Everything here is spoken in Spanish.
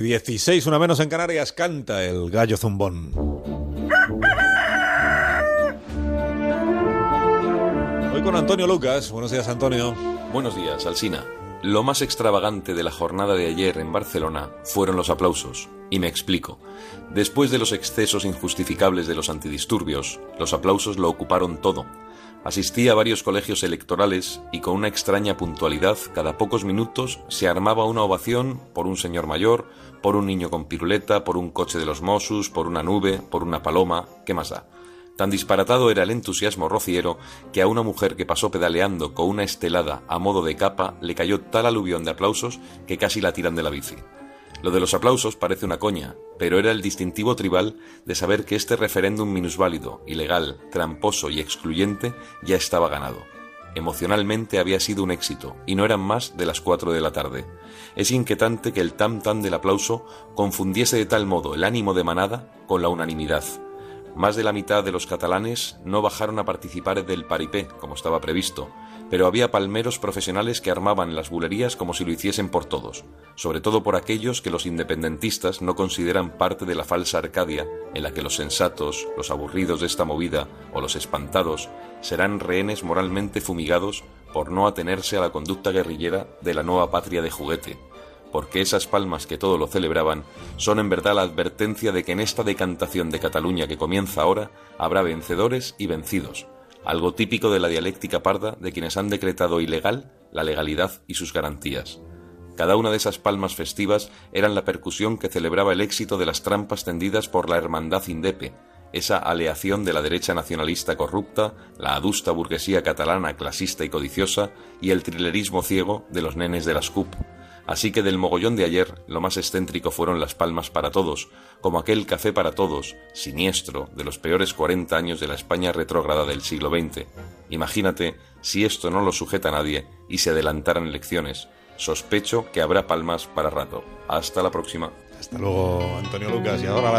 16, una menos en Canarias, canta el gallo zumbón. Hoy con Antonio Lucas. Buenos días, Antonio. Buenos días, Alsina. Lo más extravagante de la jornada de ayer en Barcelona fueron los aplausos. Y me explico. Después de los excesos injustificables de los antidisturbios, los aplausos lo ocuparon todo Asistí a varios colegios electorales y con una extraña puntualidad, cada pocos minutos se armaba una ovación por un señor mayor, por un niño con piruleta, por un coche de los Mossos, por una nube, por una paloma, ¿qué más da? Tan disparatado era el entusiasmo rociero que a una mujer que pasó pedaleando con una estelada a modo de capa le cayó tal aluvión de aplausos que casi la tiran de la bici. Lo de los aplausos parece una coña, pero era el distintivo tribal de saber que este referéndum minusválido, ilegal, tramposo y excluyente ya estaba ganado. Emocionalmente había sido un éxito, y no eran más de las cuatro de la tarde. Es inquietante que el tam tam del aplauso confundiese de tal modo el ánimo de manada con la unanimidad. Más de la mitad de los catalanes no bajaron a participar del paripé, como estaba previsto, pero había palmeros profesionales que armaban las bulerías como si lo hiciesen por todos, sobre todo por aquellos que los independentistas no consideran parte de la falsa Arcadia en la que los sensatos, los aburridos de esta movida o los espantados serán rehenes moralmente fumigados por no atenerse a la conducta guerrillera de la nueva patria de juguete, porque esas palmas que todo lo celebraban son en verdad la advertencia de que en esta decantación de Cataluña que comienza ahora habrá vencedores y vencidos, algo típico de la dialéctica parda de quienes han decretado ilegal la legalidad y sus garantías. Cada una de esas palmas festivas eran la percusión que celebraba el éxito de las trampas tendidas por la Hermandad Indepe, esa aleación de la derecha nacionalista corrupta, la adusta burguesía catalana clasista y codiciosa y el trilerismo ciego de los nenes de las CUP, Así que del mogollón de ayer, lo más excéntrico fueron las palmas para todos, como aquel café para todos, siniestro, de los peores 40 años de la España retrógrada del siglo XX. Imagínate si esto no lo sujeta a nadie y se adelantaran elecciones. Sospecho que habrá palmas para rato. Hasta la próxima. Hasta luego, Antonio Lucas. Y ahora